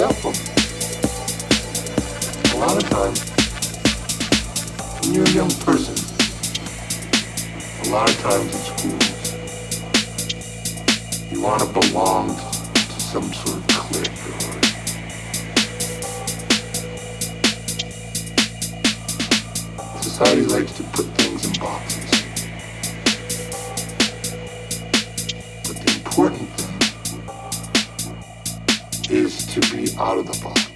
Helpful. A lot of times, when you're a young person, a lot of times in schools, you want to belong to some sort of clique or Society likes to put things in boxes. But the important thing is to be the art of the possible.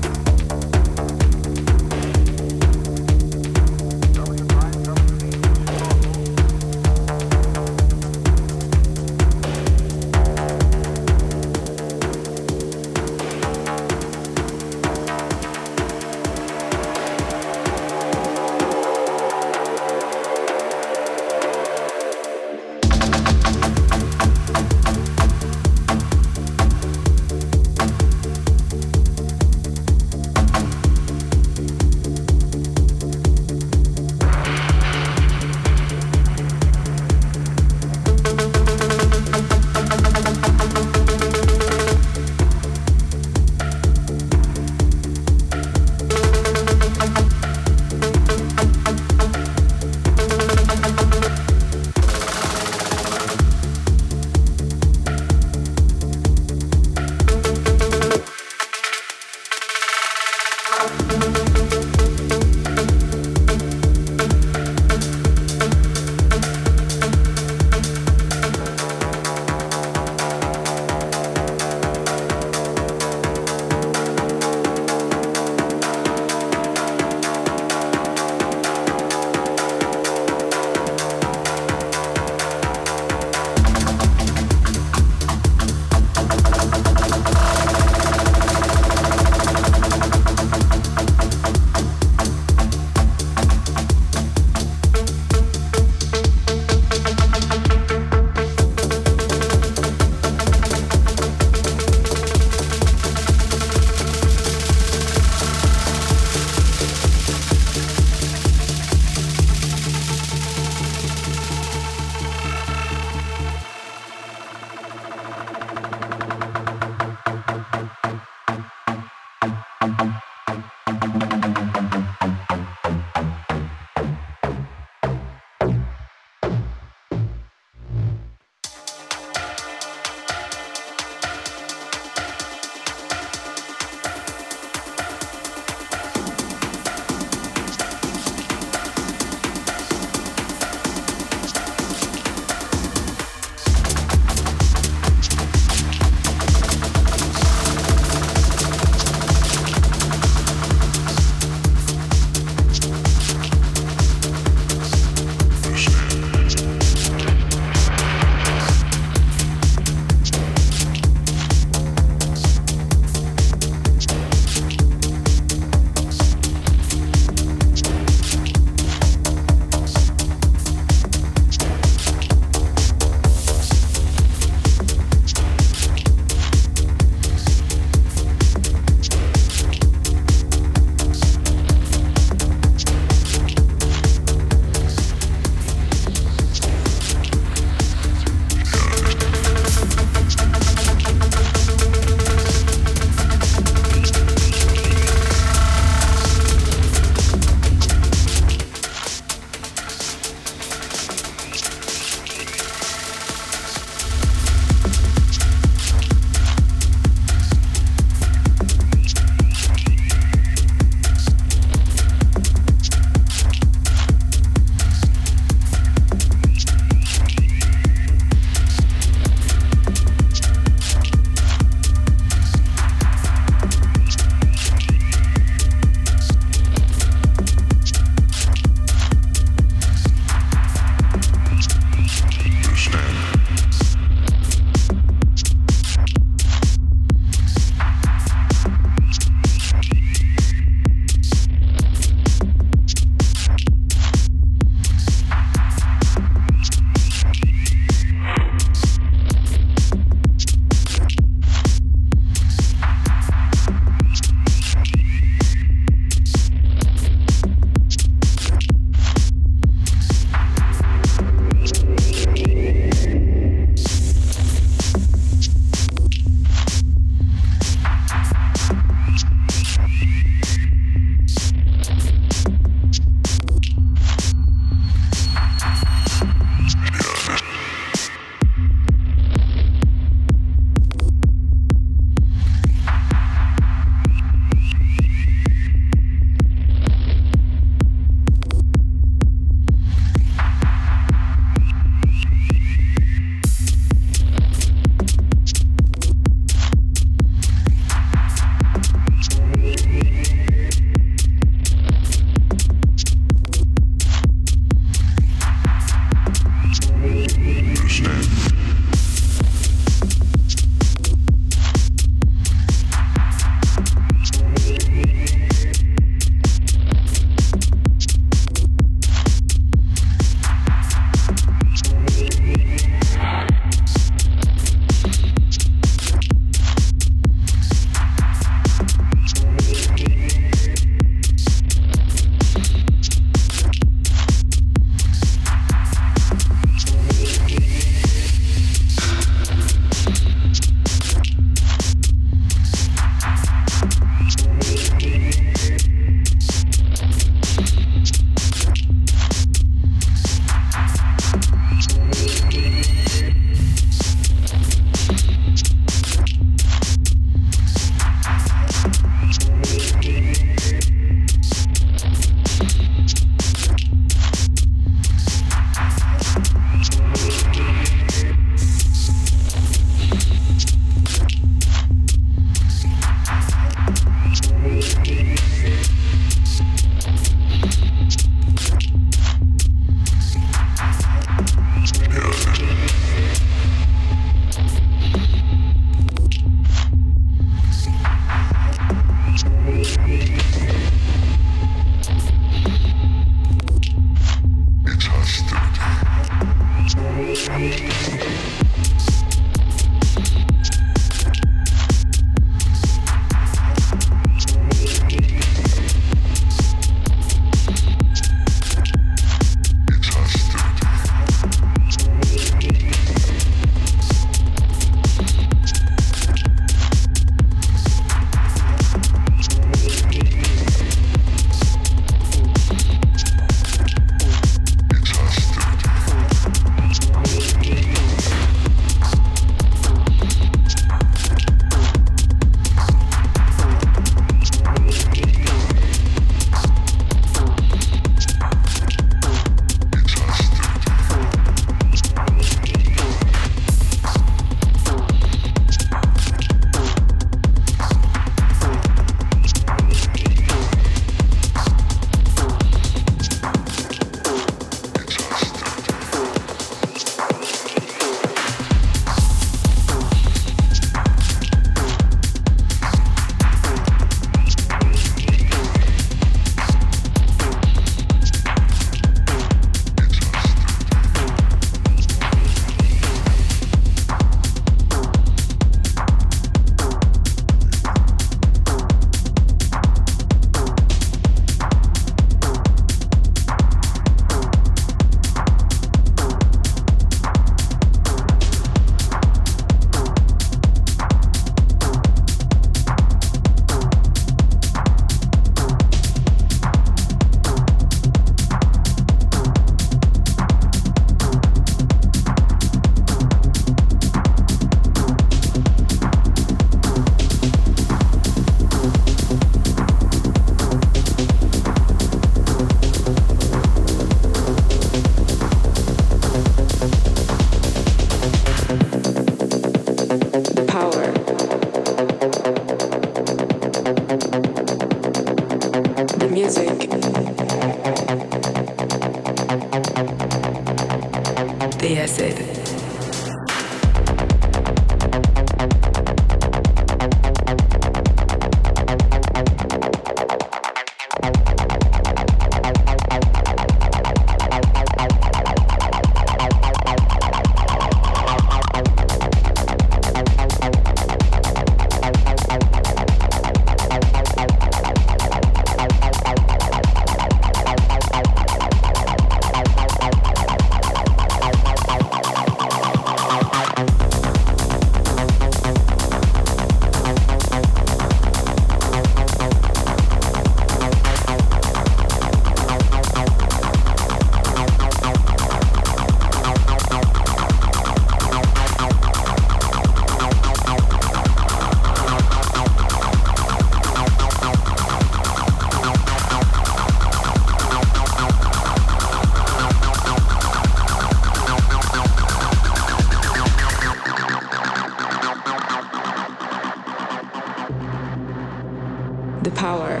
The power.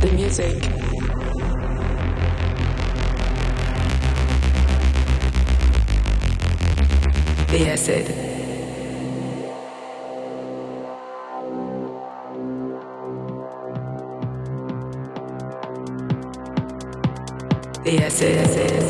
The music. The acid. The acid.